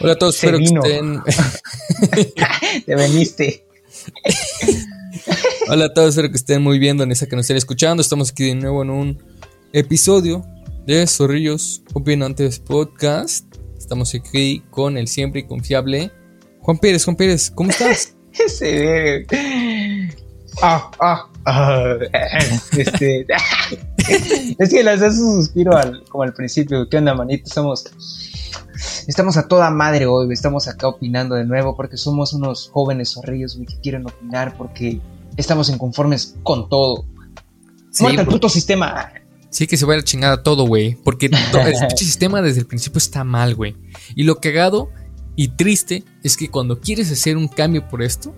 Hola a todos, Se espero vino. que estén. Te veniste. Hola a todos, espero que estén muy bien donde sea que nos estén escuchando. Estamos aquí de nuevo en un episodio de Zorrillos Opinantes Podcast. Estamos aquí con el siempre y confiable Juan Pérez. Juan Pérez, ¿cómo estás? Se ve. Ah, ah, ah, este. es que les hace un suspiro al, como al principio. ¿Qué onda, manito? Estamos. Estamos a toda madre hoy, güey. Estamos acá opinando de nuevo porque somos unos jóvenes zorrillos, güey, que quieren opinar porque estamos inconformes con todo. Sí, Muerta el puto sistema. Sí, que se vaya a la chingada todo, güey. Porque el sistema desde el principio está mal, güey. Y lo cagado y triste es que cuando quieres hacer un cambio por esto,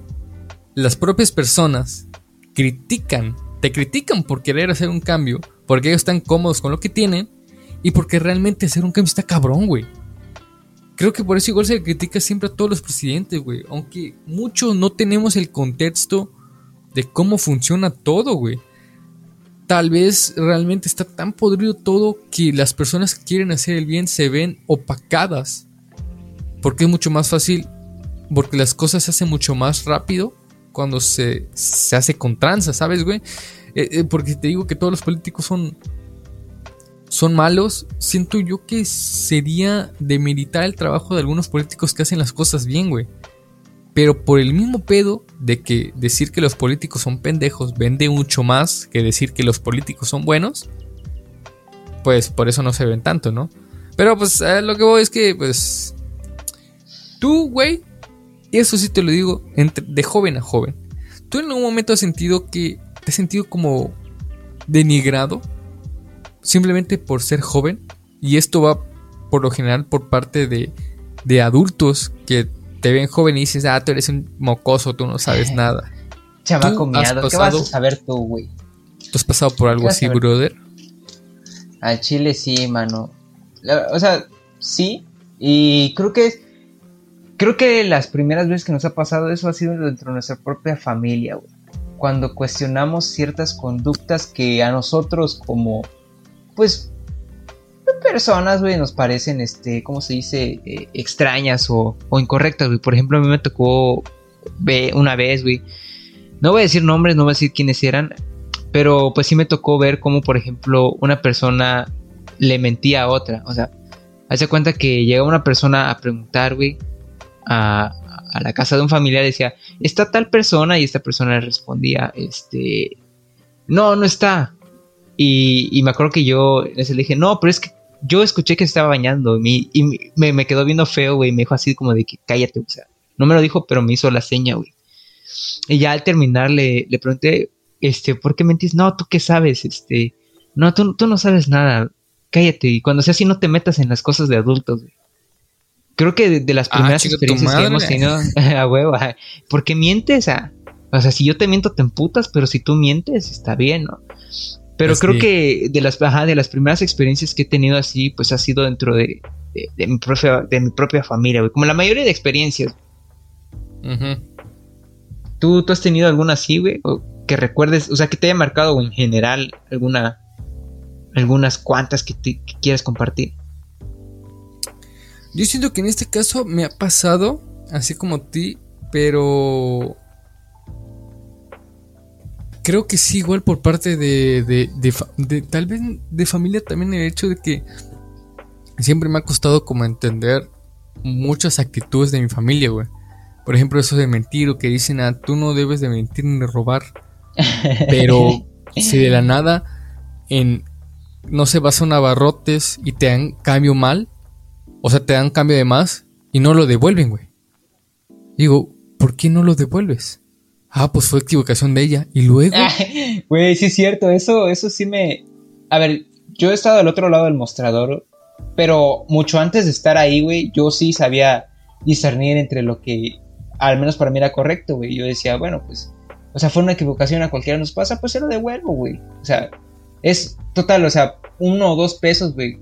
las propias personas critican, te critican por querer hacer un cambio, porque ellos están cómodos con lo que tienen y porque realmente hacer un cambio está cabrón, güey. Creo que por eso igual se critica siempre a todos los presidentes, güey. Aunque muchos no tenemos el contexto de cómo funciona todo, güey tal vez realmente está tan podrido todo que las personas que quieren hacer el bien se ven opacadas. Porque es mucho más fácil, porque las cosas se hacen mucho más rápido cuando se, se hace con tranza, ¿sabes, güey? Eh, eh, porque te digo que todos los políticos son, son malos, siento yo que sería demeritar el trabajo de algunos políticos que hacen las cosas bien, güey. Pero por el mismo pedo de que decir que los políticos son pendejos vende mucho más que decir que los políticos son buenos, pues por eso no se ven tanto, ¿no? Pero pues eh, lo que voy es que, pues, tú, güey, eso sí te lo digo entre- de joven a joven, ¿tú en algún momento has sentido que te has sentido como denigrado simplemente por ser joven? Y esto va por lo general por parte de, de adultos que te ven joven y dices, ah, tú eres un mocoso, tú no sabes nada. Chamaco ¿Tú has miado. ¿Qué vas a saber tú, güey? ¿Tú has pasado por algo así, brother? Al chile sí, mano. La- o sea, sí. Y creo que creo que las primeras veces que nos ha pasado eso ha sido dentro de nuestra propia familia, güey. Cuando cuestionamos ciertas conductas que a nosotros como pues personas, güey, nos parecen este, ¿cómo se dice? Eh, extrañas o, o incorrectas, güey. Por ejemplo, a mí me tocó ve- una vez, güey. No voy a decir nombres, no voy a decir quiénes eran, pero pues sí me tocó ver cómo, por ejemplo, una persona le mentía a otra. O sea, hace cuenta que llega una persona a preguntar, güey, a, a la casa de un familiar, decía, ¿está tal persona? Y esta persona le respondía, este, no, no está. Y, y me acuerdo que yo les le dije, no, pero es que yo escuché que se estaba bañando y, me, y me, me quedó viendo feo, güey, me dijo así como de que cállate, o sea, no me lo dijo, pero me hizo la seña, güey. Y ya al terminar le, le pregunté, este, ¿por qué mentís? No, ¿tú qué sabes? Este, no, tú, tú no sabes nada, cállate. Y cuando sea así no te metas en las cosas de adultos, güey. Creo que de, de las Ah, primeras experiencias que hemos tenido, a huevo, ajá. ¿por qué mientes? Ah, O sea, si yo te miento te emputas, pero si tú mientes está bien, ¿no? Pero creo que de las, ajá, de las primeras experiencias que he tenido así, pues ha sido dentro de, de, de mi, propia, de mi propia familia, güey. Como la mayoría de experiencias. ¿Tú, ¿Tú has tenido alguna así, güey? O que recuerdes, o sea, que te haya marcado en general alguna, algunas cuantas que, te, que quieras compartir. Yo siento que en este caso me ha pasado, así como ti, pero creo que sí, igual por parte de, de, de fa- de- tal vez de familia también el hecho de que siempre me ha costado como entender muchas actitudes de mi familia, güey. Por ejemplo, eso de mentir o que dicen, ah, tú no debes de mentir ni de robar. Pero si de la nada en no se vas a un abarrotes y te dan cambio mal, o sea, te dan cambio de más y no lo devuelven, güey. Digo, ¿por qué no lo devuelves? Ah, pues fue equivocación de ella. Y luego, Güey, sí es cierto, eso, eso sí me... A ver, yo he estado al otro lado del mostrador, pero mucho antes de estar ahí, güey, yo sí sabía discernir entre lo que al menos para mí era correcto, güey. Yo decía, bueno, pues, o sea, fue una equivocación, a cualquiera nos pasa, pues se lo devuelvo, güey. O sea, es total, o sea, uno o dos pesos, güey.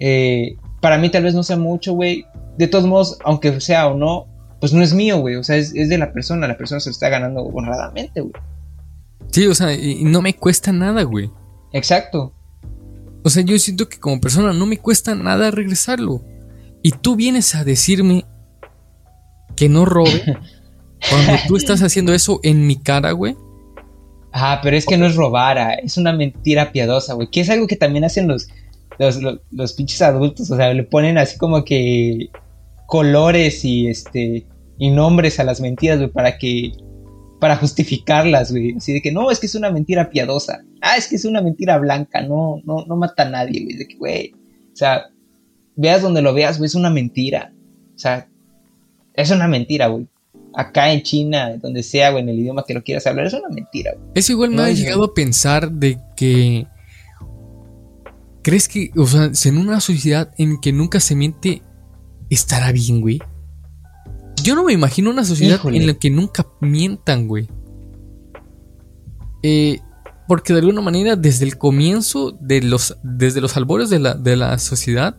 Eh, para mí tal vez no sea mucho, güey. De todos modos, aunque sea o no, pues no es mío, güey. O sea, es, es de la persona, la persona se lo está ganando honradamente, güey. sí, o sea, y no me cuesta nada, güey. Exacto. O sea, yo siento que como persona no me cuesta nada regresarlo. Y tú vienes a decirme que no robe cuando tú estás haciendo eso en mi cara, güey? Ah, pero es que no es robar, ah, es una mentira piadosa, güey. Que es algo que también hacen los, los, los, pinches adultos. O sea, le ponen así como que colores y este y nombres a las mentiras, güey, para que para justificarlas, güey. Así de que no, es que es una mentira piadosa. Ah, es que es una mentira blanca, no, no, no mata a nadie, güey. De que, güey. O sea, veas donde lo veas, güey, es una mentira. O sea, es una mentira, güey acá en China, donde sea, güey, en el idioma que lo quieras hablar, es una mentira, güey. Es igual me ha llegado a pensar de que. ¿Crees que, o sea, en una sociedad en que nunca se miente, estará bien, güey? Yo no me imagino una sociedad en la que nunca mientan, güey. Eh, porque de alguna manera, desde el comienzo, de los, desde los albores de la, de la sociedad,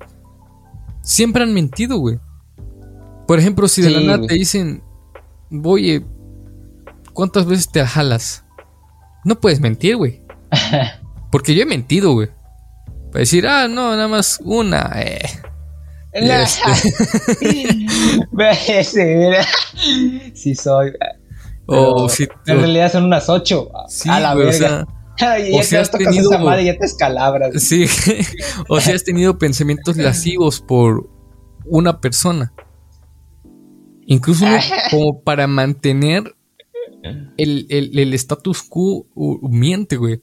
siempre han mentido, güey. Por ejemplo, si de la nada te dicen, oye, ¿cuántas veces te jalas? No puedes mentir, güey. Porque yo he mentido, güey. Para decir, ah, no, nada más una. Eh. Este... sí soy. Oh, en realidad son unas ocho. a la verga. O sea, has tenido, esa madre ya te escalabras. Sí, o sea, has tenido pensamientos lascivos por una persona. Incluso como para mantener el, el, status quo miente, güey.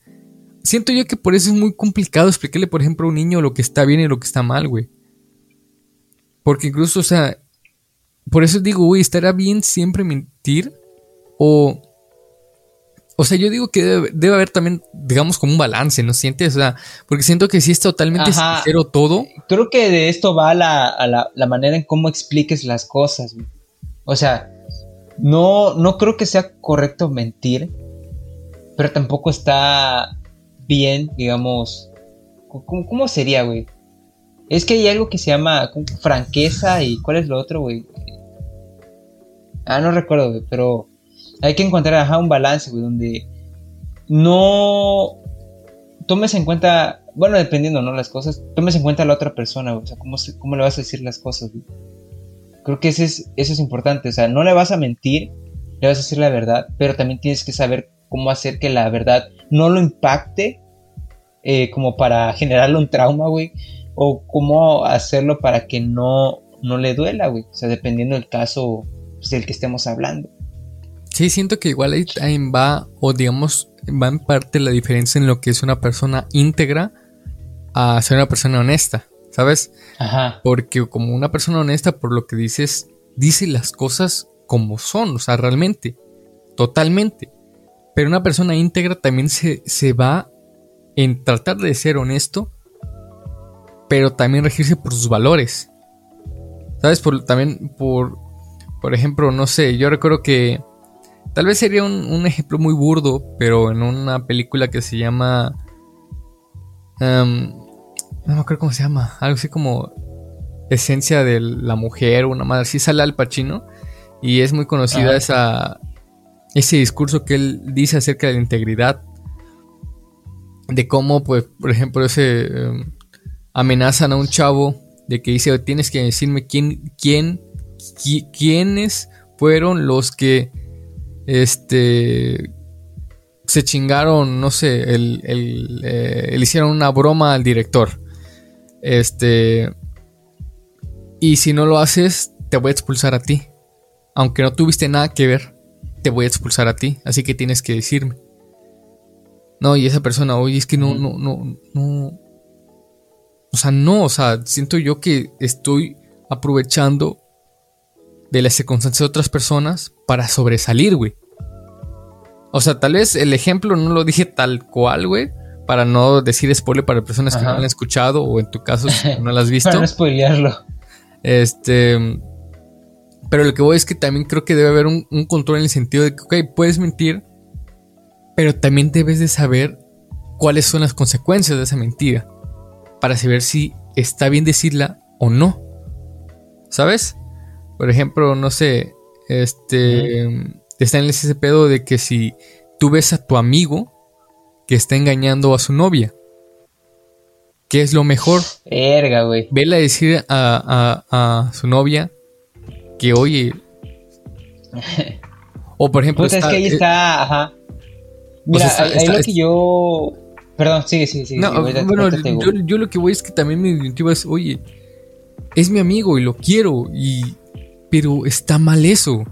Siento yo que por eso es muy complicado explicarle, por ejemplo, a un niño lo que está bien y lo que está mal, güey. Porque incluso, o sea, por eso digo, güey, ¿estará bien siempre mentir? O, o sea, yo digo que debe, haber también, digamos, como un balance, ¿no sientes? O sea, porque siento que si es totalmente sincero todo. Creo que de esto va la, la, la manera en cómo expliques las cosas. O sea, no, no creo que sea correcto mentir, pero tampoco está bien, digamos. ¿Cómo, sería, güey? Es que hay algo que se llama franqueza y ¿cuál es lo otro, güey? Ah, no recuerdo, güey, pero hay que encontrar un balance, güey, donde no tomes en cuenta, bueno, dependiendo, ¿no? Las cosas, tomes en cuenta a la otra persona, güey, o sea, ¿cómo, cómo le vas a decir las cosas, güey? Creo que eso es, eso es importante. O sea, no le vas a mentir, le vas a decir la verdad, pero también tienes que saber cómo hacer que la verdad no lo impacte eh, como para generarle un trauma, güey. O cómo hacerlo para que no, no le duela, güey. O sea, dependiendo del caso pues, del que estemos hablando. Sí, siento que igual ahí va, o digamos, va en parte la diferencia en lo que es una persona íntegra a ser una persona honesta. ¿sabes? Ajá. Porque como una persona honesta, por lo que dices, dice las cosas como son, o sea, realmente, totalmente. Pero una persona íntegra también se, se va en tratar de ser honesto, pero también regirse por sus valores. ¿Sabes? Por, también por, por ejemplo, no sé, yo recuerdo que tal vez sería un, ejemplo muy burdo, pero en una película que se llama... Em, no me acuerdo cómo se llama, algo así como Esencia de la Mujer, una madre así, sale al Pacino y es muy conocida esa, ese discurso que él dice acerca de la integridad, de cómo, pues, por ejemplo, ese em, amenazan a un chavo de que dice, tienes que decirme quién, quién, quiénes fueron los que, este, se chingaron, no sé, el, el, eh, le hicieron una broma al director. Este. Y si no lo haces, te voy a expulsar a ti. Aunque no tuviste nada que ver, te voy a expulsar a ti. Así que tienes que decirme. No, y esa persona, oye, es que no, no, no, no. O sea, no, o sea, siento yo que estoy aprovechando de las circunstancias de otras personas para sobresalir, güey. O sea, tal vez el ejemplo no lo dije tal cual, güey para no decir spoiler para personas que no han escuchado o en tu caso no lo has visto. para no spoilearlo. Este. Pero lo que voy es que también creo que debe haber un, control en el sentido de que, ok, puedes mentir, pero también debes de saber cuáles son las consecuencias de esa mentira para saber si está bien decirla o no. ¿Sabes? Por ejemplo, no sé, este, está en ese pedo de que si tú ves a tu amigo que está engañando a su novia. ¿Qué es lo mejor? Verga, güey. Vela a decir a, su novia que, oye, o por ejemplo... Puta, es que ahí eh, está, ajá. Mira, sea, ahí, está- lo que yo... Perdón, sigue, sigue, sigue. No, sigue, bueno, yo, yo lo que voy es que también mi intuitiva es, oye, es mi amigo y lo quiero, y pero está mal eso.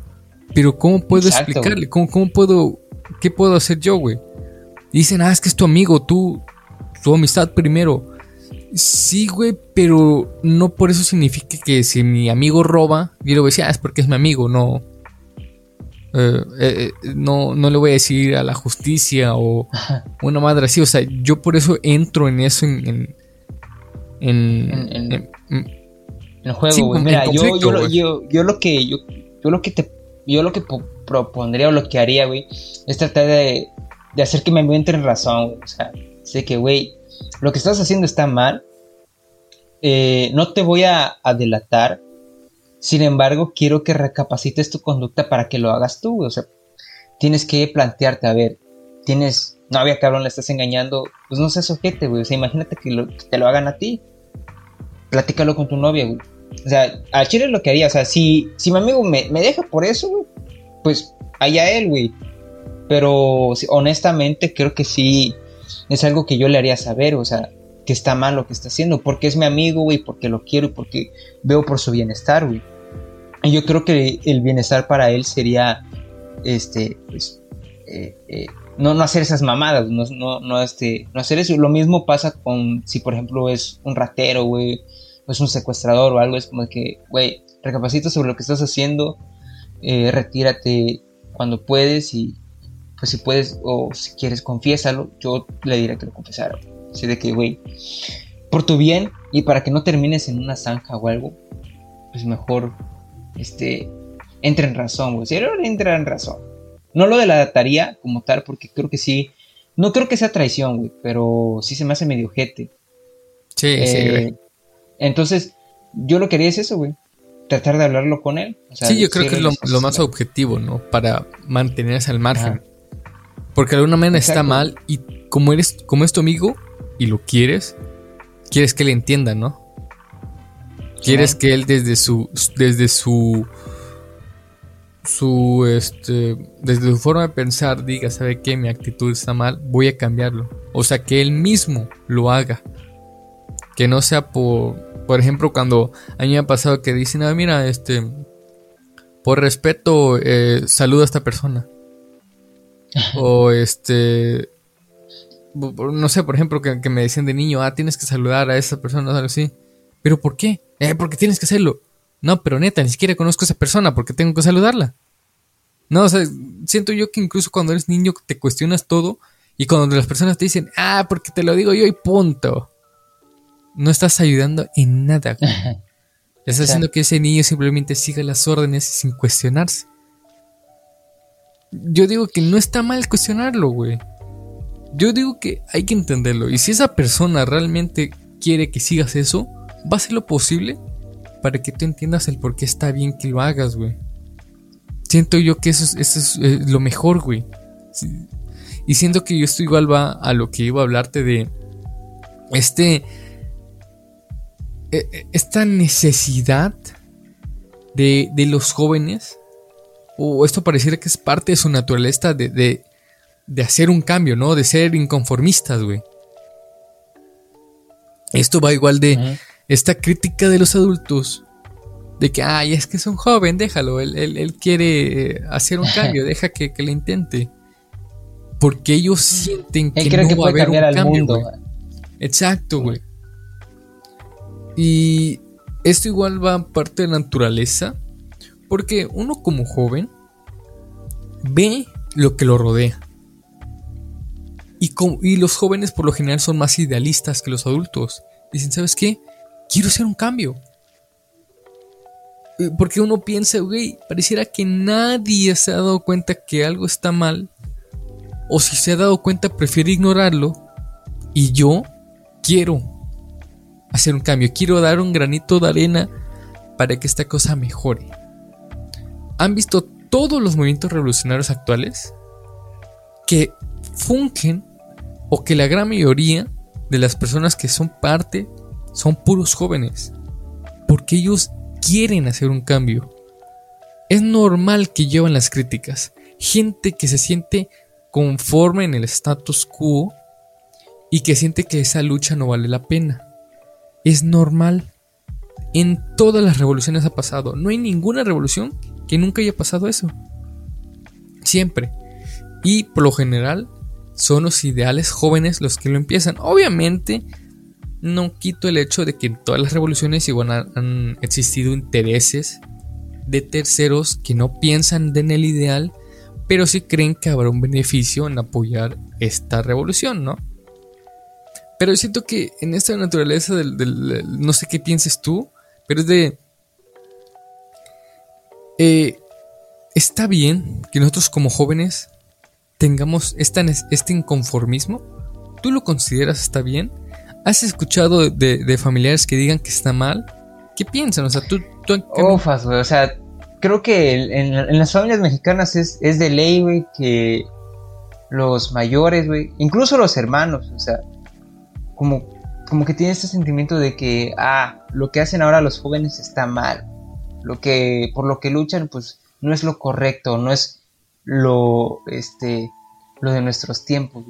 Pero ¿cómo puedo Exacto, explicarle? ¿Cómo, ¿Cómo puedo, qué puedo hacer yo, güey? Dicen, ah, es que es tu amigo, tú, tu amistad primero. Sí, güey, pero no por eso significa que si mi amigo roba, yo le voy a decir, ah, es porque es mi amigo, no. Eh, eh, eh, no, no le voy a decir a la justicia o una madre así. O sea, yo por eso entro en eso en. en, en- En- en- en- en- el juego, Sí, Mira, yo, yo, yo, yo lo que yo, yo lo que te yo lo que po- propondría o lo que haría, güey, es tratar de, de hacer que amigo entre en razón, güey. O sea, sé que, güey, lo que estás haciendo está mal. eh, no te voy a, a delatar. Sin embargo, quiero que recapacites tu conducta para que lo hagas tú. O sea, tienes que plantearte, a ver, tienes novia, cabrón, le estás engañando, pues no seas ojete, güey. O sea, imagínate que, te lo hagan a ti. Platícalo con tu novia, güey. O sea, a Chile lo que haría. O sea, si, si mi amigo me, me deja por eso, güey, pues allá él, güey. Pero honestamente creo que sí es algo que yo le haría saber, o sea, que está mal lo que está haciendo, porque es mi amigo, güey, porque lo quiero y porque veo por su bienestar, güey. Y yo creo que el bienestar para él sería, este, pues, eh, eh, no, no hacer esas mamadas, no, no, no, este, no hacer eso. Lo mismo pasa con, si por ejemplo es un ratero, güey, o es un secuestrador o algo, es como que, güey, recapacita sobre lo que estás haciendo, eh, retírate cuando puedes y, pues si puedes o si quieres, confiésalo. Yo le diré que lo confesara. Así de que, güey, por tu bien y para que no termines en una zanja o algo, pues mejor, este, entra en razón, güey. Si entra en razón. No lo delataría como tal, porque creo que sí. No creo que sea traición, güey, pero sí se me hace medio jete. sí, sí, Eh, güey. entonces, yo lo que haría es eso, güey. Tratar de hablarlo con él. O sea, Sí, yo creo que es lo, más objetivo, ¿no? Para mantenerse al margen. Ajá. Porque de alguna manera está mal y como eres, como es tu amigo y lo quieres, quieres que él entienda, ¿no? Quieres que él desde su, desde su, su, este, desde su forma de pensar diga, ¿sabe qué? Mi actitud está mal, voy a cambiarlo. O sea, que él mismo lo haga. Que no sea por, por ejemplo, cuando a mí me ha pasado que dicen, ah, mira, este, por respeto, eh, saluda a esta persona. o este, no sé, por ejemplo, que, que me decían de niño, ah, tienes que saludar a esa persona, algo así. ¿Pero por qué? Eh, porque tienes que hacerlo. No, pero neta, ni siquiera conozco a esa persona, porque tengo que saludarla? No, o sea, siento yo que incluso cuando eres niño te cuestionas todo y cuando las personas te dicen, ah, porque te lo digo yo y punto. No estás ayudando en nada. güey. Estás haciendo que ese niño simplemente siga las órdenes sin cuestionarse. Yo digo que no está mal cuestionarlo, güey. Yo digo que hay que entenderlo. Y si esa persona realmente quiere que sigas eso, va a hacer lo posible para que tú entiendas el por qué está bien que lo hagas, güey. Siento yo que eso es, eh, lo mejor, güey. Y siento que yo esto igual va a lo que iba a hablarte de este eh, eh, esta necesidad de, de los jóvenes o esto pareciera que es parte de su naturaleza de, de hacer un cambio, ¿no? De ser inconformistas, güey. Esto va igual de esta crítica de los adultos. De que, ay, es que es un joven, déjalo. Él, él- él quiere eh, hacer un cambio, deja que, que le intente. Porque ellos sienten que Él cree no que va a haber un cambio, mundo. güey. Exacto, güey. Y esto igual va parte de la naturaleza. Porque uno como joven ve lo que lo rodea. Y, com- y los jóvenes por lo general son más idealistas que los adultos. Dicen, ¿sabes qué? Quiero hacer un cambio. Eh, Porque uno piensa, güey, pareciera que nadie se ha dado cuenta que algo está mal. O si se ha dado cuenta, prefiere ignorarlo. Y yo quiero hacer un cambio. Quiero dar un granito de arena para que esta cosa mejore. ¿Han visto todos los movimientos revolucionarios actuales? Que fungen o que la gran mayoría de las personas que son parte son puros jóvenes. Porque ellos quieren hacer un cambio. Es normal que llevan las críticas. Gente que se siente conforme en el status quo y que siente que esa lucha no vale la pena. Es normal. En todas las revoluciones ha pasado. No hay ninguna revolución que nunca haya pasado eso. Siempre. Y por lo general son los ideales jóvenes los que lo empiezan. Obviamente no quito el hecho de que en todas las revoluciones igual han existido intereses de terceros que no piensan en el ideal, pero sí creen que habrá un beneficio en apoyar esta revolución, ¿no? Pero siento que en esta naturaleza del, no sé qué pienses tú, pero es de... Eh, está bien que nosotros como jóvenes tengamos este inconformismo. ¿Tú lo consideras está bien? ¿Has escuchado de, familiares que digan que está mal? ¿Qué piensan? O sea, tú... tú Ufas, güey. O sea, creo que en, las familias mexicanas es, es de ley, güey, que los mayores, güey, incluso los hermanos, o sea, como, como que tiene este sentimiento de que, ah, lo que hacen ahora los jóvenes está mal. Lo que, por lo que luchan, pues, no es lo correcto, no es lo, este, lo de nuestros tiempos.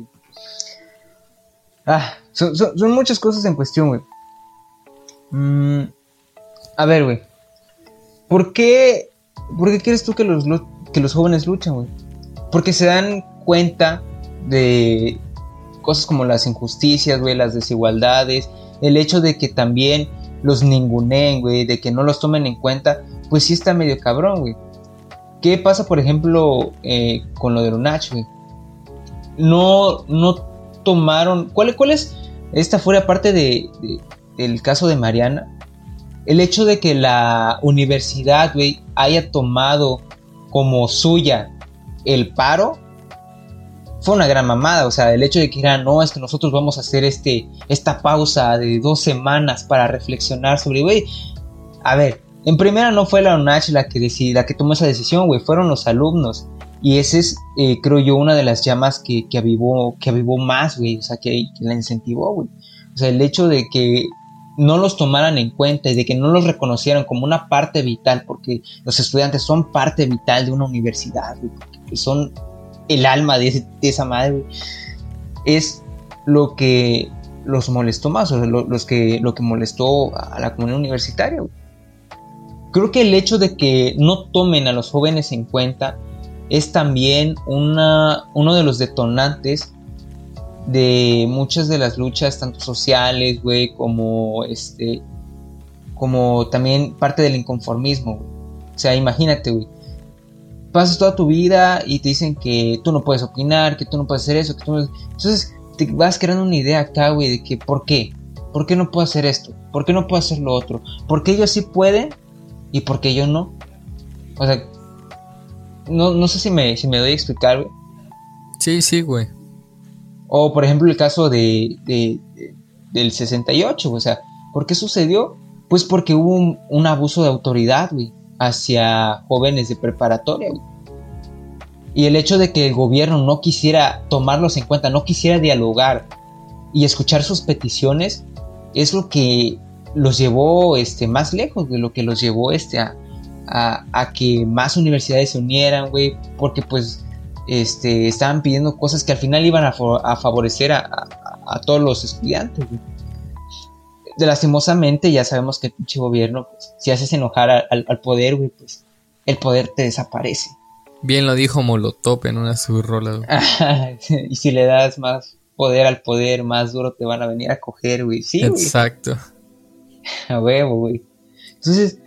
Ah, son, muchas cosas en cuestión, güey. Mm, a ver, güey. ¿Por qué, ¿Por qué quieres tú que los, que los jóvenes luchan, güey? Porque se dan cuenta de cosas como las injusticias, güey, las desigualdades, el hecho de que también los ninguneen, güey, de que no los tomen en cuenta, pues sí está medio cabrón, güey. ¿Qué pasa, por ejemplo, eh, con lo de Lunach? No, no tomaron. ¿Cuál, cuál es? Esta fuera parte de, del caso de Mariana. El hecho de que la universidad, güey, haya tomado como suya el paro, fue una gran mamada. O sea, el hecho de que era, no, es que nosotros vamos a hacer este, esta pausa de dos semanas para reflexionar sobre, güey, a ver, en primera no fue la UNACH la que, la que tomó esa decisión, güey, fueron los alumnos. Y ese es, eh, creo yo, una de las llamas que, que avivó, que avivó más, güey, o sea, que, la incentivó, güey. O sea, el hecho de que no los tomaran en cuenta y de que no los reconocieran como una parte vital, porque los estudiantes son parte vital de una universidad, güey, son el alma de, esa madre, güey, es lo que los molestó más, o sea, los que, lo que molestó a la comunidad universitaria, güey. Creo que el hecho de que no tomen a los jóvenes en cuenta es también una, uno de los detonantes de muchas de las luchas, tanto sociales, güey, como este, como también parte del inconformismo, O sea, imagínate, güey. Pasas toda tu vida y te dicen que tú no puedes opinar, que tú no puedes hacer eso, que tú no... Entonces te vas creando una idea acá, güey, de que ¿por qué? ¿Por qué no puedo hacer esto? ¿Por qué no puedo hacer lo otro? ¿Por qué ellos sí pueden y por qué yo no? O sea, no, sé si me, si me doy a explicar, güey. Sí, sí, güey. O por ejemplo el caso de, de, del 68, o sea, ¿por qué sucedió? Pues porque hubo un, abuso de autoridad, güey, hacia jóvenes de preparatoria, güey. Y el hecho de que el gobierno no quisiera tomarlos en cuenta, no quisiera dialogar y escuchar sus peticiones, es lo que los llevó este, más lejos, de lo que los llevó este, a, a, que más universidades se unieran, güey, porque pues este, estaban pidiendo cosas que al final iban a, favorecer a, todos los estudiantes, güey. De lastimosamente ya sabemos que el pinche gobierno, pues, si haces enojar al, poder, güey, pues el poder te desaparece. Bien lo dijo Molotov en una subrola. y si le das más poder al poder, más duro te van a venir a coger, güey. Sí, Exacto. A huevo, güey. Entonces,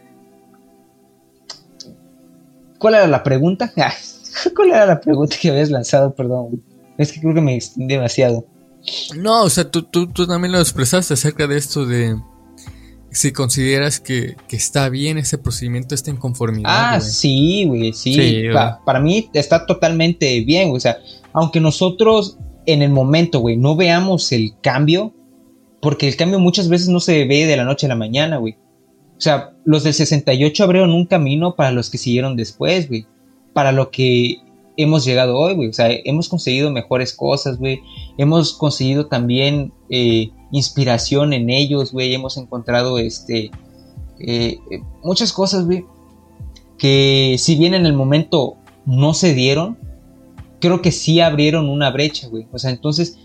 ¿Cuál era la pregunta? ¿Cuál era la pregunta que habías lanzado? Perdón, Es que creo que me extendí demasiado. No, o sea, tú, tú, también lo expresaste acerca de esto de si consideras que, está bien ese procedimiento, esta inconformidad. Ah, sí, güey, sí. para mí está totalmente bien, o sea, aunque nosotros en el momento, güey, no veamos el cambio, porque el cambio muchas veces no se ve de la noche a la mañana, güey. O sea, los del 68 abrieron un camino para los que siguieron después, güey. Para lo que hemos llegado hoy, güey. O sea, hemos conseguido mejores cosas, güey. Hemos conseguido también eh, inspiración en ellos, güey. Hemos encontrado, este, eh, muchas cosas, güey. que si bien en el momento no se dieron, creo que sí abrieron una brecha, güey. O sea, entonces,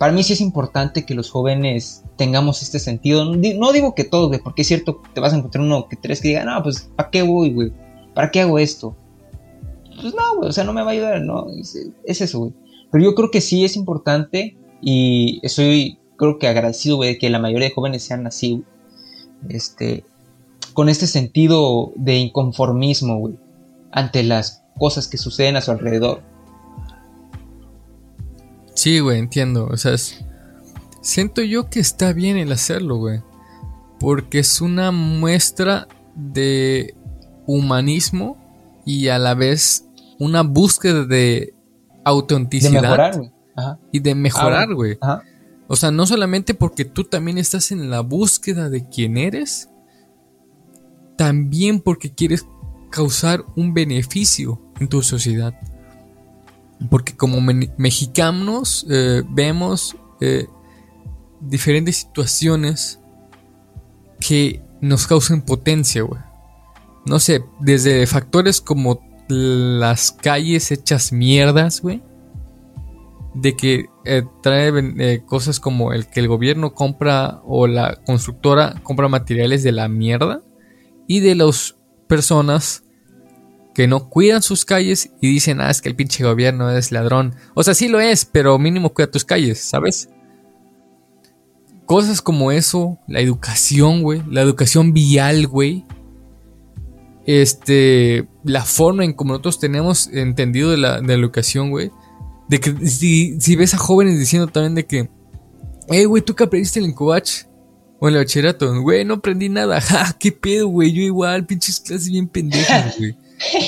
para mí sí es importante que los jóvenes tengamos este sentido. No digo que todos, porque es cierto, te vas a encontrar uno que tres que diga, no, pues, ¿para qué voy, güey? ¿Para qué hago esto? Pues no, güey, o sea, no me va a ayudar, no, es, eso, güey. Pero yo creo que sí es importante y estoy, creo que agradecido, güey, de que la mayoría de jóvenes sean así, Este, con este sentido de inconformismo, güey, ante las cosas que suceden a su alrededor. Sí, güey, entiendo. O sea, siento yo que está bien el hacerlo, güey. Porque es una muestra de humanismo y a la vez una búsqueda de autenticidad. De mejorar, güey. Y de mejorar, güey. o sea, no solamente porque tú también estás en la búsqueda de quién eres, también porque quieres causar un beneficio en tu sociedad. Porque como mexicanos eh, vemos eh, diferentes situaciones que nos causan potencia, güey. No sé, desde factores como las calles hechas mierdas, güey. De que eh, trae cosas como el que el gobierno compra o la constructora compra materiales de la mierda y de las personas que no cuidan sus calles y dicen, ah, es que el pinche gobierno es ladrón. O sea, sí lo es, pero mínimo cuida tus calles, ¿sabes? Cosas como eso, la educación, güey, la educación vial, güey. Este, la forma en como nosotros tenemos entendido de la, educación, güey. De que si, si, ves a jóvenes diciendo también de que, hey, güey, tú que aprendiste el incubach, o el bachillerato, güey, no aprendí nada. Ja, qué pedo, güey. Yo igual, pinches clases bien pendejas, güey.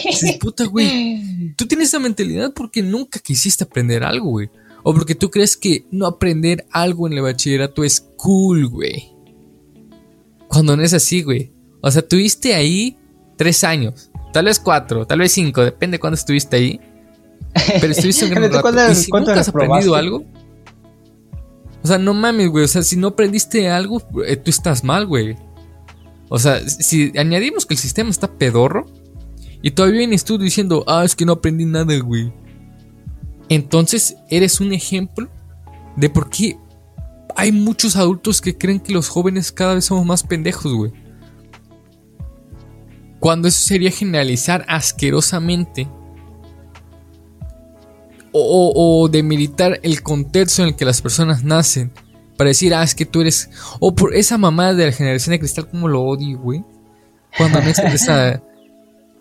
Dices, puta, güey. Tú tienes esa mentalidad porque nunca quisiste aprender algo, güey. O porque tú crees que no aprender algo en el bachillerato es cool, güey. Cuando no es así, güey. O sea, tuviste ahí tres años. Tal vez cuatro, tal vez cinco, depende de cuándo estuviste ahí. Pero estuviste en el rato. ¿Y si nunca has aprendido algo? O sea, no mames, güey. O sea, si no aprendiste algo, eh, tú estás mal, güey. O sea, si añadimos que el sistema está pedorro y todavía vienes tú diciendo, ah, es que no aprendí nada, güey. Entonces, eres un ejemplo de por qué hay muchos adultos que creen que los jóvenes cada vez somos más pendejos, güey. Cuando eso sería generalizar asquerosamente o, de militar el contexto en el que las personas nacen. Para decir, ah, es que tú eres. O por esa mamá de la generación de cristal, como lo odio, güey. Cuando me esa.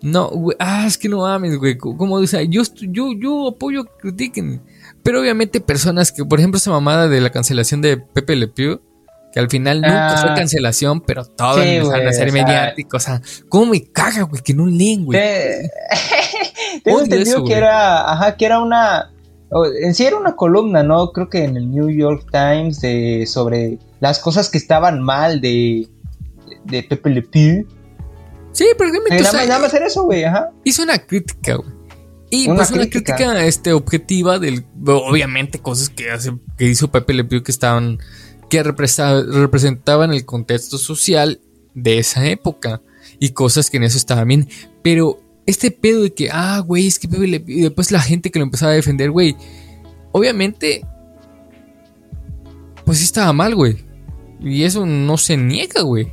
No, güey, ah, es que no mames, güey. Como dice, yo, yo, yo apoyo que critiquen. Pero obviamente personas que, por ejemplo, esa mamada de la cancelación de Pepe Le Pew, que al final nunca fue ah. cancelación, pero todo sí, empezaron a ser mediático. O sea, ¿cómo me caga, güey? Que no leen, güey. Tengo entendido que era, ajá, que era una, en sí era una columna, ¿no? Creo que en el New York Times de, sobre las cosas que estaban mal de, de Pepe Le Pew. Sí, pero dime tú. Nada, más era eso, güey, ajá. Hizo una crítica, güey. Y una pues una crítica este, objetiva del, obviamente, cosas que, hace, que hizo Pepe Le Pew que estaban, que representaban el contexto social de esa época y cosas que en eso estaban bien. Pero este pedo de que, ah, güey, es que y después la gente que lo empezaba a defender, güey, obviamente, pues sí estaba mal, güey. Y eso no se niega, güey.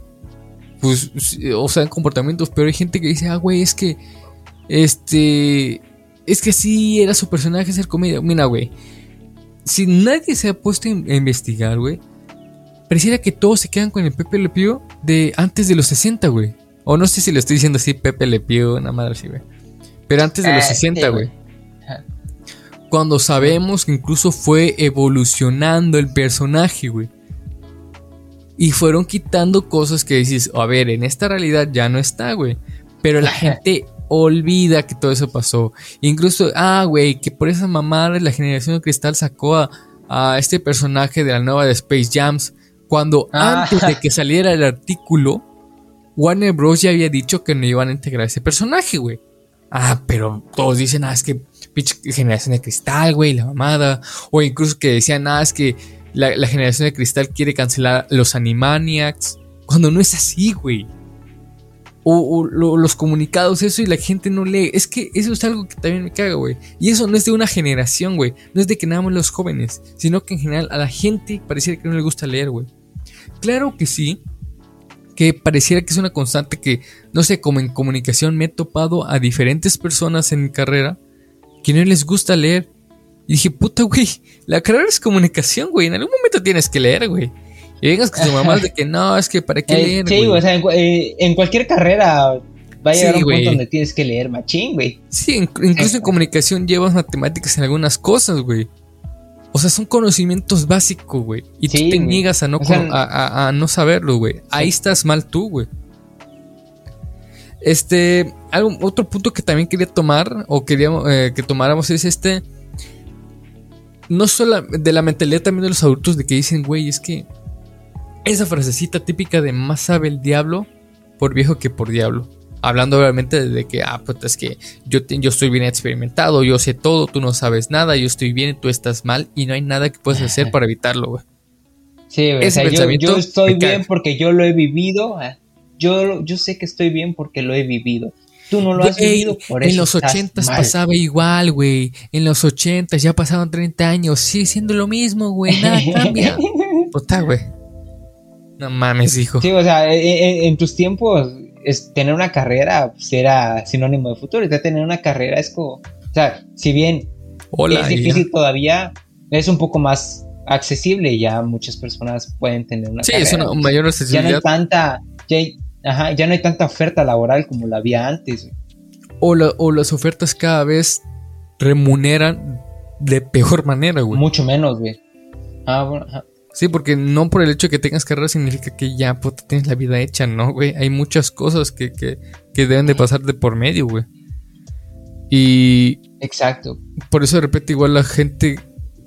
Pues, o sea, en comportamientos, pero hay gente que dice, ah, güey, es que, este, es que sí era su personaje ser comedia. Mira, güey, si nadie se ha puesto a investigar, güey, pareciera que todos se quedan con el Pepe Le Pew de antes de los 60, güey. O no sé si le estoy diciendo así, Pepe Le Pew, una madre así, güey. Pero antes de los 60, ah, güey. Cuando sabemos que incluso fue evolucionando el personaje, güey. Y fueron quitando cosas que dices, a ver, en esta realidad ya no está, güey. Pero la gente olvida que todo eso pasó. Incluso, ah, güey, que por esa mamada la generación de cristal sacó a, a este personaje de la nueva de Space Jams. Cuando ah. antes de que saliera el artículo, Warner Bros. ya había dicho que no iban a integrar ese personaje, güey. Ah, pero todos dicen, ah, es que pinche generación de cristal, güey, la mamada. O incluso que decían, ah, es que la, generación de cristal quiere cancelar los Animaniacs. Cuando no es así, güey. o, los comunicados, eso y la gente no lee. Es que eso es algo que también me caga, güey. Y eso no es de una generación, güey. No es de que nada más los jóvenes, sino que en general a la gente pareciera que no le gusta leer, güey. Claro que sí, que pareciera que es una constante que, no sé, como en comunicación me he topado a diferentes personas en mi carrera que no les gusta leer. Y dije, puta, güey, la carrera es comunicación, güey. En algún momento tienes que leer, güey. Y vengas con su mamá de que no, es que para qué eh, leer. Sí, o sea, eh, en, cualquier carrera va a llegar un punto donde tienes que leer machín, güey. Sí, incluso en comunicación llevas matemáticas en algunas cosas, güey. O sea, son conocimientos básicos, güey. Y tú te niegas a no, a, no saberlo, güey. Ahí estás mal tú, güey. Este, algo, otro punto que también quería tomar, o queríamos eh, que tomáramos, es este. No solo de la mentalidad también de los adultos de que dicen, güey, es que esa frasecita típica de más sabe el diablo por viejo que por diablo. Hablando obviamente de que, ah, pues es que yo, yo estoy bien experimentado, yo sé todo, tú no sabes nada, yo estoy bien, tú estás mal y no hay nada que puedas hacer para evitarlo, güey. Sí, güey, yo, estoy bien porque yo lo he vivido, ah, yo, yo sé que estoy bien porque lo he vivido. Tú no lo has vivido por eso. En los ochentas pasaba igual, güey. En los ochentas ya pasaron 30 años. Sigue siendo lo mismo, güey. Nada cambia. está, güey. No mames, hijo. Sí, o sea, e, e, en, tus tiempos, es, tener una carrera pues, era sinónimo de futuro. Y tener una carrera es como. O sea, si bien es difícil todavía, es un poco más accesible. Ya muchas personas pueden tener una carrera. Sí, es una mayor accesibilidad. Ya no hay tanta. Ya, ya no hay tanta oferta laboral como la había antes. O, o las ofertas cada vez remuneran de peor manera, güey. Mucho menos, güey. Ah, bueno, ajá. Sí, porque no por el hecho de que tengas carrera significa que ya puta, tienes la vida hecha, ¿no, güey? Hay muchas cosas que, que, que deben de pasar de por medio, güey. Y... Exacto. Por eso de repente igual la gente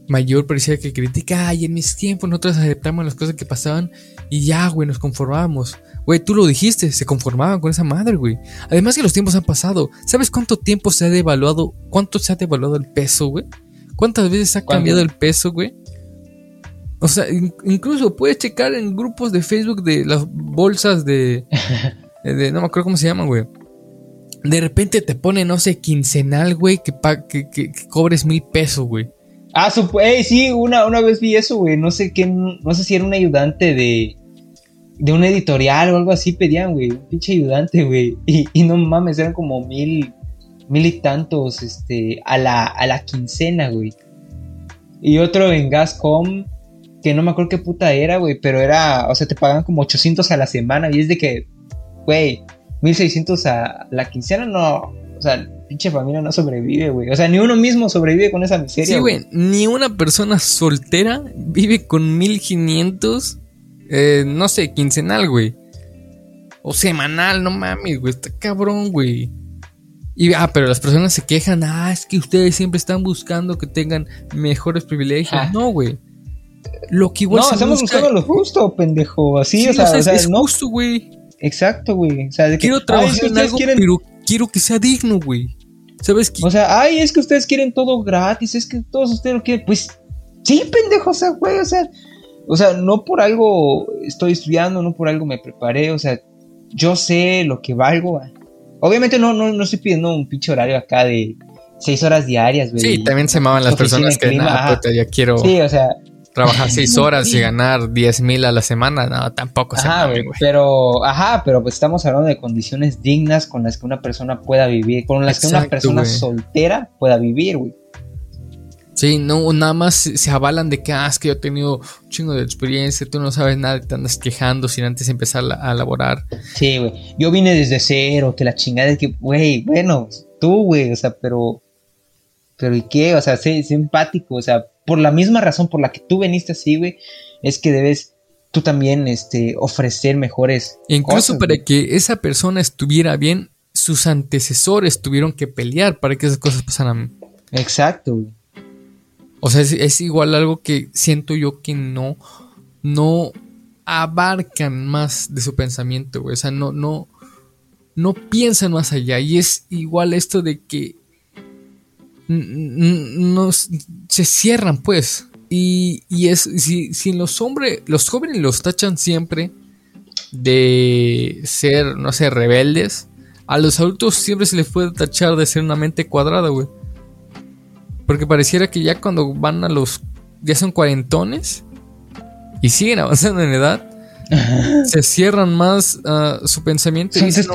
mayor parecía que critica, ay, en mis tiempos nosotros aceptamos las cosas que pasaban y ya, güey, nos conformábamos. Güey, tú lo dijiste, se conformaban con esa madre, güey. Además que los tiempos han pasado. ¿Sabes cuánto tiempo se ha devaluado? ¿Cuánto se ha devaluado el peso, güey? ¿Cuántas veces ha cambiado el peso, güey? O sea, incluso puedes checar en grupos de Facebook de las bolsas de, no me acuerdo cómo se llaman, güey. De repente te pone, no sé, quincenal, güey, que, que, que, cobres mil pesos, güey. Ah, sí, una, una vez vi eso, güey. No sé qué, no sé si era un ayudante de, de un editorial o algo así pedían, güey. Un pinche ayudante, güey. Y, y, no mames, eran como mil, mil y tantos, este, a la, a la quincena, güey. Y otro en Gascom que no me acuerdo qué puta era, güey, pero era, o sea, te pagan como 800 a la semana y es de que, güey, 1600 a la quincena, no, o sea, pinche familia no sobrevive, güey. O sea, ni uno mismo sobrevive con esa miseria. Sí, güey, ni una persona soltera vive con 1500, eh, no sé, quincenal, güey. O semanal, no mames, güey, está cabrón, güey. Y, ah, pero las personas se quejan, ah, es que ustedes siempre están buscando que tengan mejores privilegios. Ah. No, güey. Lo que igual No, estamos buscando lo justo, pendejo. Así, o sea, o sea, es justo, güey. Exacto, güey. O sea, de que, quiero trabajar en algo, pero quiero que sea digno, güey. ¿Sabes qué? O sea, ay, es que ustedes quieren todo gratis, es que todos ustedes lo quieren. Pues sí, pendejo, o sea, güey, o sea, o sea, no por algo estoy estudiando, no por algo me preparé, o sea, yo sé lo que valgo. Obviamente no, no, no estoy pidiendo un pinche horario acá de seis horas diarias, güey. Sí, también se amaban las personas que, nada, ya quiero. Sí, o sea, trabajar seis horas y ganar 10 mil a la semana, no, tampoco se ajá, güey. Pero, ajá, pero pues estamos hablando de condiciones dignas con las que una persona pueda vivir, con las que una persona soltera pueda vivir, güey. Sí, no, nada más se avalan de que, ah, es que yo he tenido un chingo de experiencia, tú no sabes nada, te andas quejando sin antes empezar a laborar. Sí, güey, yo vine desde cero, que la chingada es que, güey, bueno, tú, güey, o sea, pero, pero ¿y qué? O sea, sé, sé empático, o sea, por la misma razón por la que tú veniste así, güey, es que debes tú también este, ofrecer mejores. Incluso para que esa persona estuviera bien, sus antecesores tuvieron que pelear para que esas cosas pasaran. Exacto. Güey. O sea, es, igual algo que siento yo que no, no abarcan más de su pensamiento, güey. O sea, no, no, no piensan más allá. Y es igual esto de que se cierran, pues. Y, y es, si, si los hombres, los jóvenes los tachan siempre de ser, no sé, rebeldes, a los adultos siempre se les puede tachar de ser una mente cuadrada, güey. Porque pareciera que ya cuando van a los. ya son cuarentones y siguen avanzando en edad, se cierran más ah, su pensamiento. y dicen,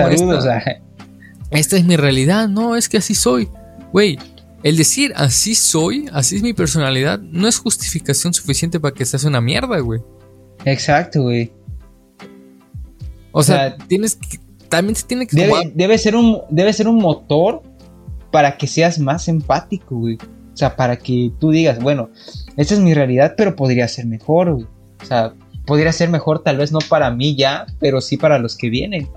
esta es mi realidad, no, es que así soy. Güey, el decir así soy, así es mi personalidad, no es justificación suficiente para que seas una mierda, güey. Exacto, güey. O, sea, tienes que. También se tiene que. Debe, debe, ser un, debe ser un motor para que seas más empático, güey. O sea, para que tú digas, bueno, esta es mi realidad, pero podría ser mejor, güey. O sea, podría ser mejor tal vez no para mí ya, pero sí para los que vienen.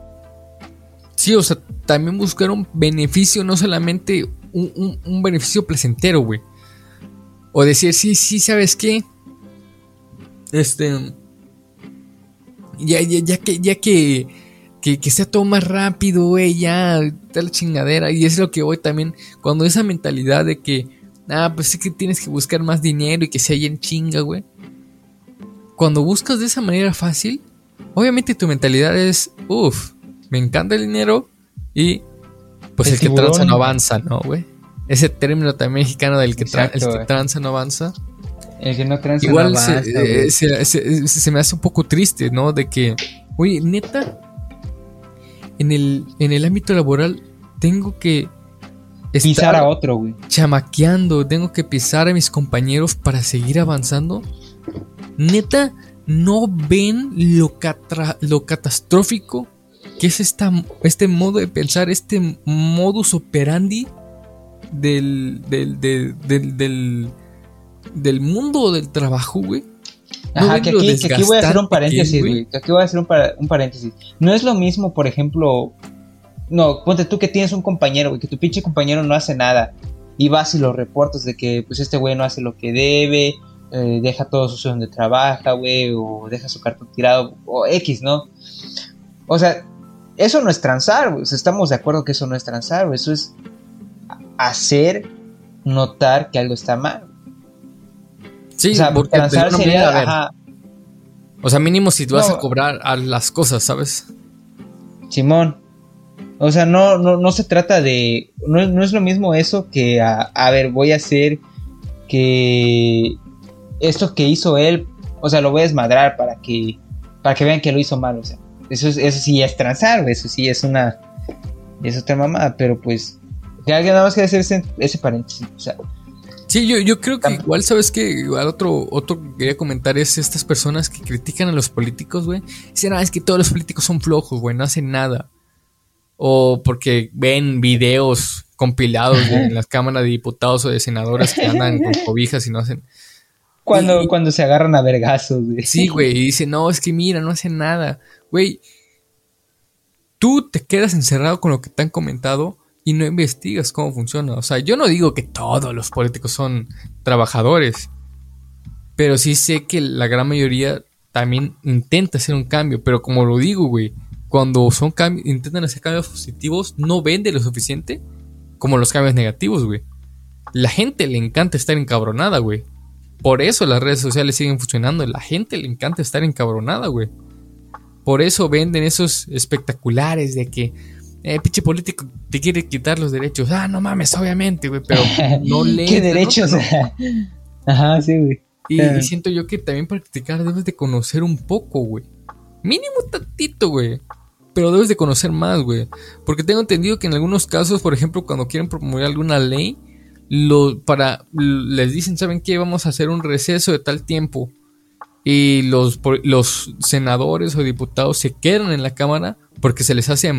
Sí, o sea, también buscar un beneficio, no solamente un, beneficio placentero, güey. O decir, sí, sí, ¿sabes qué? Este. Ya, ya, ya que, ya que, que, sea todo más rápido, güey, ya, la chingadera. Y es lo que voy también, cuando esa mentalidad de que, ah, pues es que tienes que buscar más dinero y que se en chinga, güey. Cuando buscas de esa manera fácil, obviamente tu mentalidad es, uff, me encanta el dinero y pues el, que tranza no avanza, ¿no, güey? Ese término también mexicano del que, tranza no avanza. El que no tranza Igual no avanza. Se, se, se, me hace un poco triste, ¿no? De que, oye, neta, en el, en el ámbito laboral tengo que pisar a otro, güey. Chamaqueando, tengo que pisar a mis compañeros para seguir avanzando. Neta, no ven lo, lo catastrófico que es esta, este modo de pensar, este modus operandi del, del, del, del, mundo del trabajo, güey. Ajá, que aquí, que aquí, voy a hacer un paréntesis, güey. Que aquí voy a hacer un, un, paréntesis. No es lo mismo, por ejemplo. No, ponte tú que tienes un compañero, güey, que tu pinche compañero no hace nada. Y vas y los reportes de que, pues, este güey no hace lo que debe, eh, deja todo sucio donde trabaja, güey, o deja su cartón tirado, o X, ¿no? O sea, eso no es transar, güey. estamos de acuerdo que eso no es transar. Eso es hacer notar que algo está mal. Sí, o sea, porque transar sería, O sea, mínimo si tú vas a cobrar a las cosas, ¿sabes? Simón. O sea, no, no, no se trata de. No, no es lo mismo eso que a, a ver, voy a hacer que esto que hizo él, o sea, lo voy a desmadrar para que, para que vean que lo hizo mal, o sea. Eso, eso sí es transar, eso sí es una. Es otra mamada, pero pues. Que alguien nada más que hacer ese, ese paréntesis. O sea. Sí, yo, yo creo que igual, ¿sabes que Igual otro, otro que quería comentar es estas personas que critican a los políticos, güey. Dicen, ah, es que todos los políticos son flojos, güey, no hacen nada. O porque ven videos compilados en las cámaras de diputados o de senadores que andan con cobijas y no hacen. Cuando, cuando se agarran a vergazos, güey. Sí, güey, y dicen, no, es que mira, no hacen nada. Güey, tú te quedas encerrado con lo que te han comentado y no investigas cómo funciona. O sea, yo no digo que todos los políticos son trabajadores, pero sí sé que la gran mayoría también intenta hacer un cambio. Pero como lo digo, güey, cuando son intentan hacer cambios positivos, no vende lo suficiente como los cambios negativos, güey. La gente le encanta estar encabronada, güey. Por eso las redes sociales siguen funcionando. La gente le encanta estar encabronada, güey. Por eso venden esos espectaculares de que eh, pinche político te quiere quitar los derechos. Ah, no mames, obviamente, güey, pero no le. ¿Qué derechos? Ajá, sí, güey. Y, y, siento yo que también practicar debes de conocer un poco, güey. Mínimo tantito, güey. Pero debes de conocer más, güey. Porque tengo entendido que en algunos casos, por ejemplo, cuando quieren promover alguna ley, lo, para, les dicen, ¿saben qué? Vamos a hacer un receso de tal tiempo y los, los senadores o diputados se quedan en la Cámara porque se les hace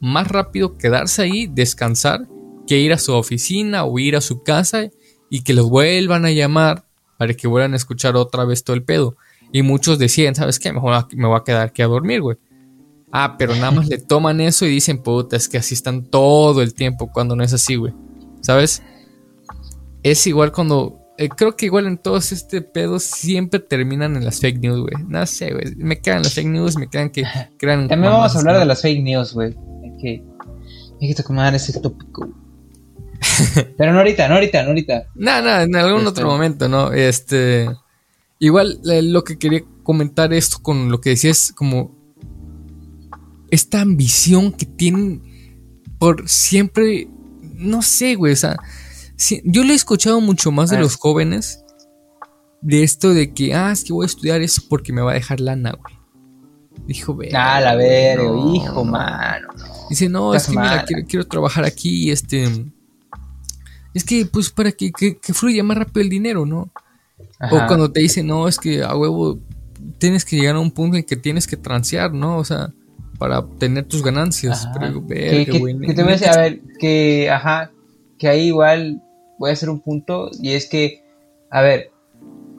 más rápido quedarse ahí, descansar, que ir a su oficina o ir a su casa y que los vuelvan a llamar para que vuelvan a escuchar otra vez todo el pedo. Y muchos decían, ¿sabes qué? Mejor me voy a quedar aquí a dormir, güey. Ah, pero nada más le toman eso y dicen, puta, es que así están todo el tiempo cuando no es así, güey. ¿Sabes? Es igual cuando eh, creo que igual en todos este pedo siempre terminan en las fake news, güey. No sé, güey. Me quedan las fake news, me quedan que crean. También vamos a hablar de las fake news, güey. Hay que, hay que tomar ese tópico. Pero no ahorita, no ahorita, no ahorita. No, no, en algún otro este. momento, ¿no? Este. Igual lo que quería comentar esto con lo que decías, como esta ambición que tienen por siempre, no sé, güey, o sea, yo lo he escuchado mucho más de ah. los jóvenes de esto de que, ah, es que voy a estudiar eso porque me va a dejar lana, güey. Dijo, ve. Ah, la verga, hijo, mano. Dice, no, es que mira, quiero, trabajar aquí, este. Es que, pues, para que, fluya más rápido el dinero, ¿no? O cuando te dicen, no, es que a huevo tienes que llegar a un punto en que tienes que transear, ¿no? O sea, para obtener tus ganancias. Pero, verga, güey. Que, te voy a decir, a ver, que, ajá, que ahí igual voy a hacer un punto, y es que, a ver,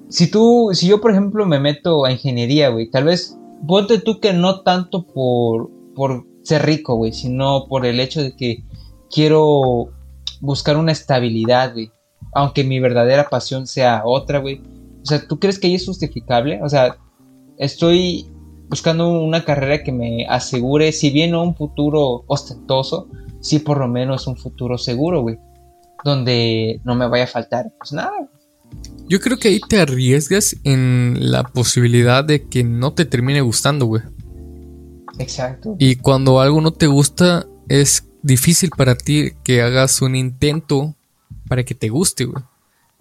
si tú, si yo por ejemplo me meto a ingeniería, güey, tal vez ponte tú que no tanto por, por ser rico, güey, sino por el hecho de que quiero buscar una estabilidad, güey. Aunque mi verdadera pasión sea otra, güey. O sea, ¿tú crees que ahí es justificable? O sea, estoy buscando una carrera que me asegure, si bien no un futuro ostentoso, sí por lo menos un futuro seguro, güey. Donde no me vaya a faltar, pues nada, yo creo que ahí te arriesgas en la posibilidad de que no te termine gustando, güey. Exacto. Y cuando algo no te gusta, es difícil para ti que hagas un intento para que te guste, güey.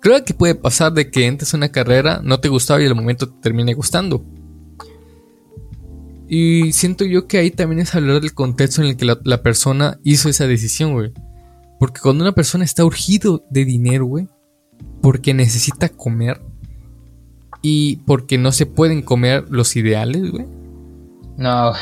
Creo que puede pasar de que entres a una carrera, no te gustaba y al momento te termine gustando. Y siento yo que ahí también es hablar del contexto en el que la, la persona hizo esa decisión, güey. Porque cuando una persona está urgido de dinero, güey, porque necesita comer y porque no se pueden comer los ideales, güey. No,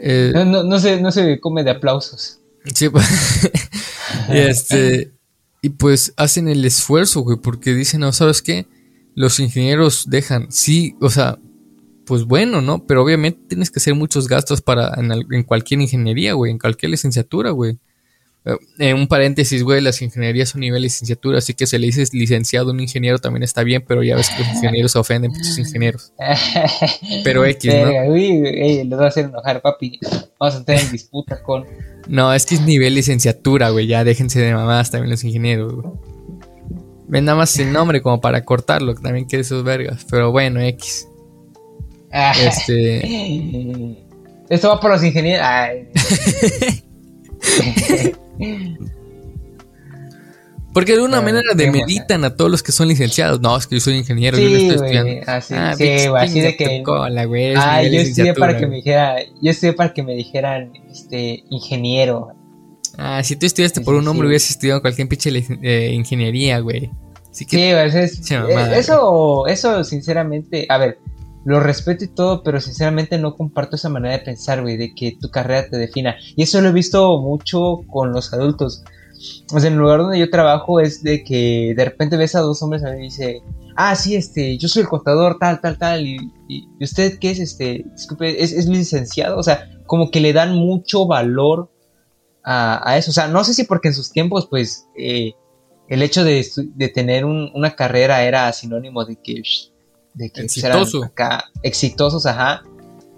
eh, no, no, se, no se come de aplausos. Sí, pues, este, y pues hacen el esfuerzo, güey, porque dicen, no, ¿sabes qué? Los ingenieros dejan, sí, o sea, pues bueno, ¿no? Pero obviamente tienes que hacer muchos gastos para en, en cualquier ingeniería, güey, en cualquier licenciatura, güey. En eh, un paréntesis, güey, las ingenierías son nivel licenciatura, así que se le dice licenciado a un ingeniero también está bien, pero ya ves que los ingenieros se ofenden sus ingenieros. Pero X, ¿no? Uy, los va a hacer enojar, papi. Vamos a entrar en disputa con. No, es que es nivel licenciatura, güey, ya déjense de mamás también los ingenieros, güey. Ven nada más el nombre como para cortarlo, que también quiere sus vergas, pero bueno, X. este. Esto va por los ingenieros. Porque de alguna manera demeritan a todos los que son licenciados. No, es que yo soy ingeniero, yo estoy estudiando. Así, ah, sí, así de que. ah, yo estudié para que me dijera, yo estudié para que me dijeran este ingeniero. Ah, si tú estudiaste por un hombre hubieses estudiado cualquier pinche eh, ingeniería, güey. sí, es, eh, eso, eso sinceramente, a ver, lo respeto y todo, pero sinceramente no comparto esa manera de pensar, güey, de que tu carrera te defina. Y eso lo he visto mucho con los adultos. O sea, en el lugar donde yo trabajo es de que de repente ves a dos hombres a mí y dice, ah, sí, este, yo soy el contador, tal, tal, tal, y, y usted qué es, este, disculpe, es, licenciado, o sea, como que le dan mucho valor a, eso. O sea, no sé si porque en sus tiempos, pues, eh, el hecho de, tener una carrera era sinónimo de que de que Exitoso. acá exitosos, ajá.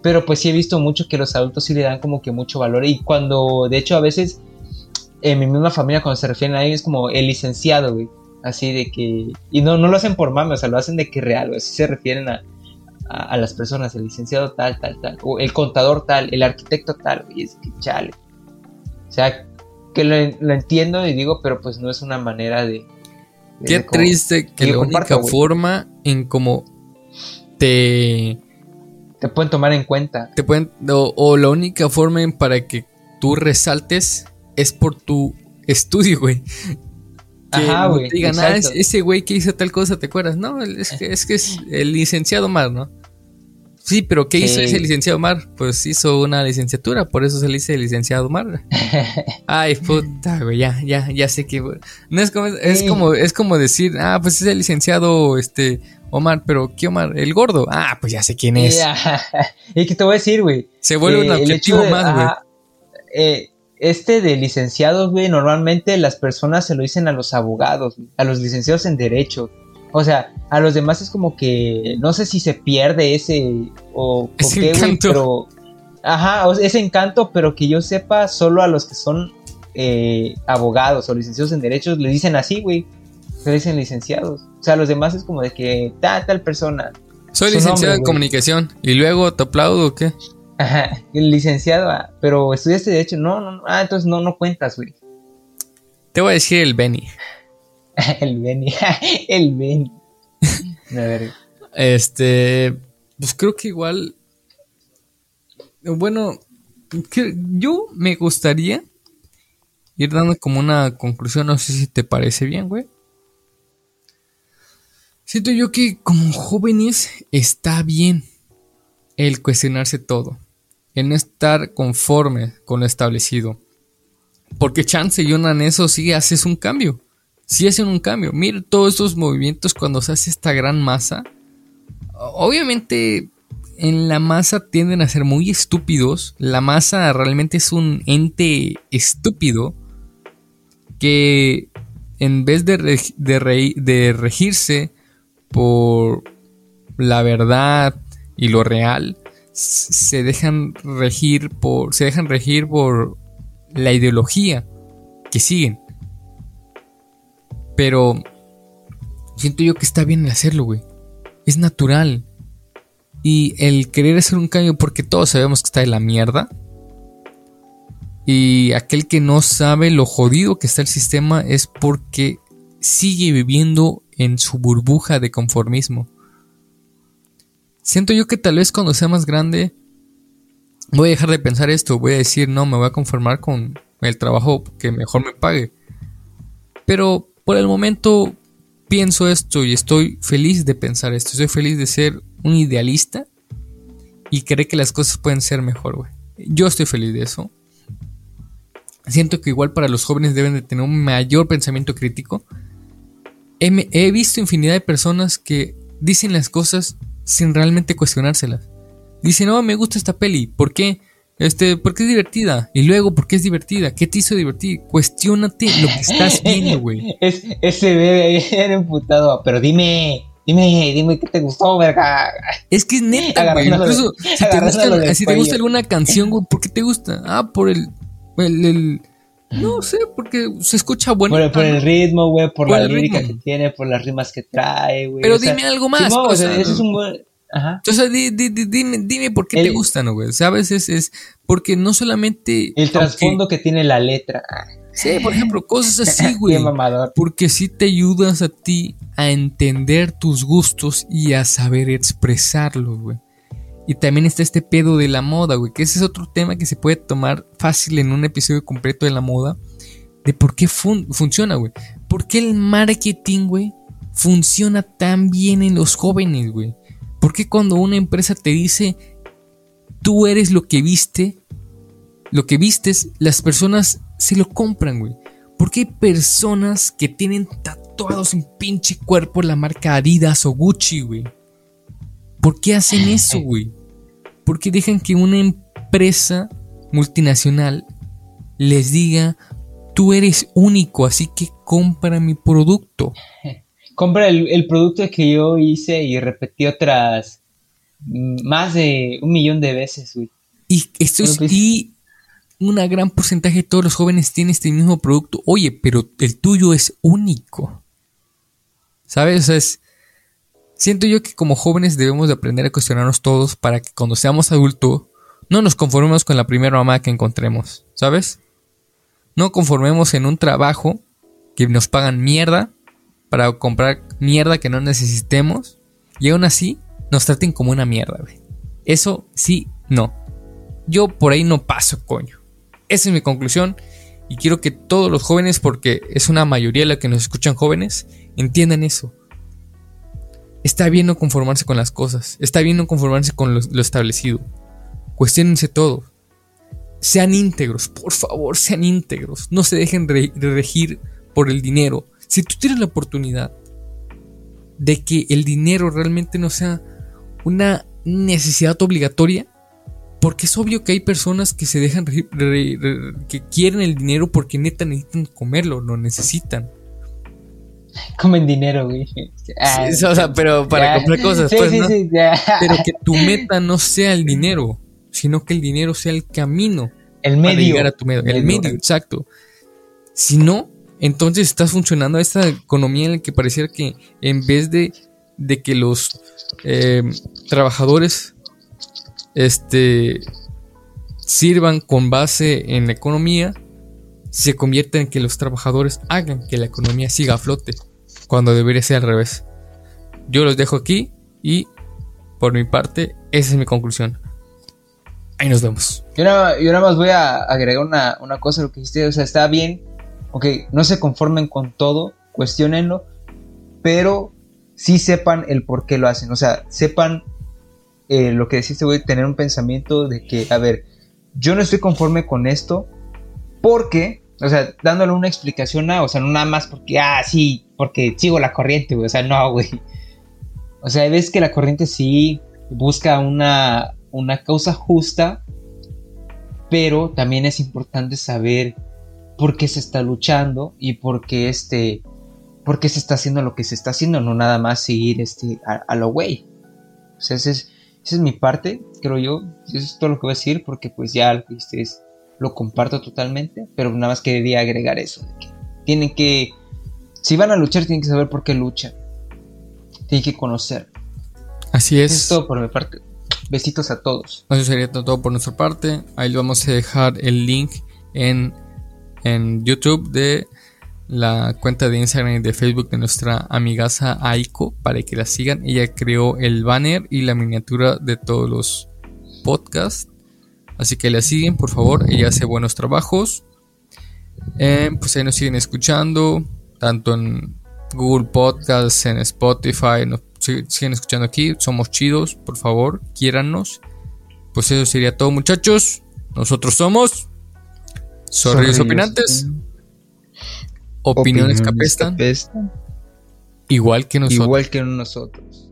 Pero pues sí he visto mucho que los adultos sí le dan como que mucho valor. Y cuando, de hecho, a veces en mi misma familia cuando se refieren a él es como el licenciado, güey. Así de que... Y no, no lo hacen por mame, o sea, lo hacen de que real, güey. Así se refieren a, a, las personas, el licenciado tal, tal, tal. O el contador tal, el arquitecto tal, güey. Es que chale. O sea, que lo, entiendo y digo, pero pues no es una manera de... Qué triste que la única forma en como te... Te pueden tomar en cuenta. Te pueden, o, la única forma para que tú resaltes es por tu estudio, güey. Ajá, güey. digan, ah, ese güey que hizo tal cosa, ¿te acuerdas? No, es que es, que es el licenciado Mar, ¿no? Sí, pero ¿qué hizo ese licenciado Mar? Pues hizo una licenciatura, por eso se le dice licenciado Mar. Ay, puta, güey, ya, ya, ya sé que. No es como, es como, es como decir, ah, pues es el licenciado, este, Omar, pero ¿qué Omar? El gordo. Ah, pues ya sé quién es. y que te voy a decir, güey. Se vuelve un objetivo más, güey. Eh, este de licenciados, güey, normalmente las personas se lo dicen a los abogados, a los licenciados en derecho. O sea, a los demás es como que no sé si se pierde ese o, qué, güey, pero ajá, ese encanto, pero que yo sepa, solo a los que son eh, abogados o licenciados en derechos le dicen así, güey. Se dicen licenciados. O sea, los demás es como de que tal, tal persona. Soy licenciado en comunicación. ¿Y luego te aplaudo o qué? Ajá, el licenciado, ah, pero estudiaste derecho. No, no, no. Ah, entonces no, no cuentas, güey. Te voy a decir el Benny. el Benny, el Benny. A ver. Este, pues creo que igual. Bueno, que yo me gustaría ir dando como una conclusión. No sé si te parece bien, güey. Siento yo que como jóvenes está bien el cuestionarse todo, el no estar conforme con lo establecido. Porque chance y una en eso sí haces un cambio. Sí hacen un cambio. Mira todos esos movimientos cuando se hace esta gran masa. Obviamente en la masa tienden a ser muy estúpidos. La masa realmente es un ente estúpido que en vez de, de regirse por la verdad y lo real, se dejan regir por. se dejan regir por la ideología que siguen. Pero siento yo que está bien hacerlo, güey. Es natural. Y el querer hacer un cambio porque todos sabemos que está de la mierda. Y aquel que no sabe lo jodido que está el sistema es porque sigue viviendo en su burbuja de conformismo. Siento yo que tal vez cuando sea más grande voy a dejar de pensar esto, voy a decir, no, me voy a conformar con el trabajo que mejor me pague. Pero por el momento pienso esto y estoy feliz de pensar esto, estoy feliz de ser un idealista y creer que las cosas pueden ser mejor, güey. Yo estoy feliz de eso. Siento que igual para los jóvenes deben de tener un mayor pensamiento crítico he, visto infinidad de personas que dicen las cosas sin realmente cuestionárselas. Dicen, no, me gusta esta peli. ¿Por qué? Este, porque es divertida. Y luego, ¿por qué es divertida? ¿Qué te hizo divertir? Cuestiónate lo que estás viendo, güey. es, ese bebé ahí era emputado. Pero dime, dime, dime qué te gustó, verga. Es que es neta, güey. Incluso si, te gusta, si te gusta, alguna canción, güey, ¿por qué te gusta? Ah, por el, el no sé, porque se escucha bueno. Por, el ritmo, güey, por, la lírica que tiene, por las rimas que trae, güey. Pero dime algo más. o sea, eso es un buen... Ajá. Entonces, dime, dime por qué te gustan, güey. ¿Sabes? Es, es porque no solamente. El trasfondo que tiene la letra. Sí, por ejemplo, cosas así, güey. porque sí te ayudas a ti a entender tus gustos y a saber expresarlos, güey. Y también está este pedo de la moda, güey, que ese es otro tema que se puede tomar fácil en un episodio completo de la moda. De por qué funciona, güey. ¿Por qué el marketing, güey, funciona tan bien en los jóvenes, güey? ¿Por qué cuando una empresa te dice, tú eres lo que viste, lo que vistes, las personas se lo compran, güey? ¿Por qué hay personas que tienen tatuados en pinche cuerpo la marca Adidas o Gucci, güey? ¿Por qué hacen eso, güey? ¿Por qué dejan que una empresa multinacional les diga, tú eres único, así que compra mi producto? Compra el, producto que yo hice y repetí otras más de un millón de veces, güey. Y esto es, y una gran porcentaje de todos los jóvenes tienen este mismo producto. Oye, pero el tuyo es único. ¿Sabes? O sea, es, Siento yo que como jóvenes debemos de aprender a cuestionarnos todos para que cuando seamos adultos no nos conformemos con la primera mamá que encontremos, ¿sabes? No conformemos en un trabajo que nos pagan mierda para comprar mierda que no necesitemos y aún así nos traten como una mierda. Eso sí, no. Yo por ahí no paso, coño. Esa es mi conclusión y quiero que todos los jóvenes, porque es una mayoría la que nos escuchan jóvenes, entiendan eso. Está bien no conformarse con las cosas. Está bien no conformarse con lo, establecido. Cuestiónense todo. Sean íntegros, por favor, sean íntegros. No se dejen regir por el dinero. Si tú tienes la oportunidad de que el dinero realmente no sea una necesidad obligatoria, porque es obvio que hay personas que se dejan que quieren el dinero porque neta necesitan comerlo, lo necesitan. comen dinero, güey. Ah, o sea, pero para comprar cosas, pues, ¿no? pero que tu meta no sea el dinero, sino que el dinero sea el camino. El medio. Para llegar a tu medio. El, medio, exacto. Si no, entonces estás funcionando esta economía en la que pareciera que en vez de, de que los eh, trabajadores este, sirvan con base en la economía, se convierte en que los trabajadores hagan que la economía siga a flote, cuando debería ser al revés. Yo los dejo aquí y por mi parte, esa es mi conclusión. Ahí nos vemos. Yo nada más voy a agregar una, una cosa a lo que dijiste. O sea, está bien. Ok, no se conformen con todo, cuestionenlo, pero sí sepan el por qué lo hacen. O sea, sepan eh, lo que deciste, a tener un pensamiento de que, a ver, yo no estoy conforme con esto porque, o sea, dándole una explicación a, o sea, no nada más porque, ah, sí, porque sigo la corriente, güey. O sea, no, güey. O sea, ves que la corriente sí busca una, una causa justa, pero también es importante saber por qué se está luchando y por qué este por qué se está haciendo lo que se está haciendo, no nada más seguir este a, lo güey. O sea, esa es, esa es mi parte, creo yo. Eso es todo lo que voy a decir porque pues ya lo lo comparto totalmente, pero nada más quería agregar eso. tienen que, si van a luchar, tienen que saber por qué luchan. Tienen que conocer. Así es. Eso es todo por mi parte. Besitos a todos. Eso sería todo por nuestra parte. Ahí vamos a dejar el link en, en YouTube de la cuenta de Instagram y de Facebook de nuestra amigaza Aiko para que la sigan. Ella creó el banner y la miniatura de todos los podcasts. Así que la siguen, por favor. Ella hace buenos trabajos. Eh, pues ahí nos siguen escuchando, tanto en Google Podcasts, en Spotify, siguen escuchando aquí, somos chidos, por favor, quiérannos. Pues eso sería todo, muchachos. Nosotros somos Zorrillos Opinantes. Opiniones, Opiniones que Igual que nosotros. Igual que nosotros.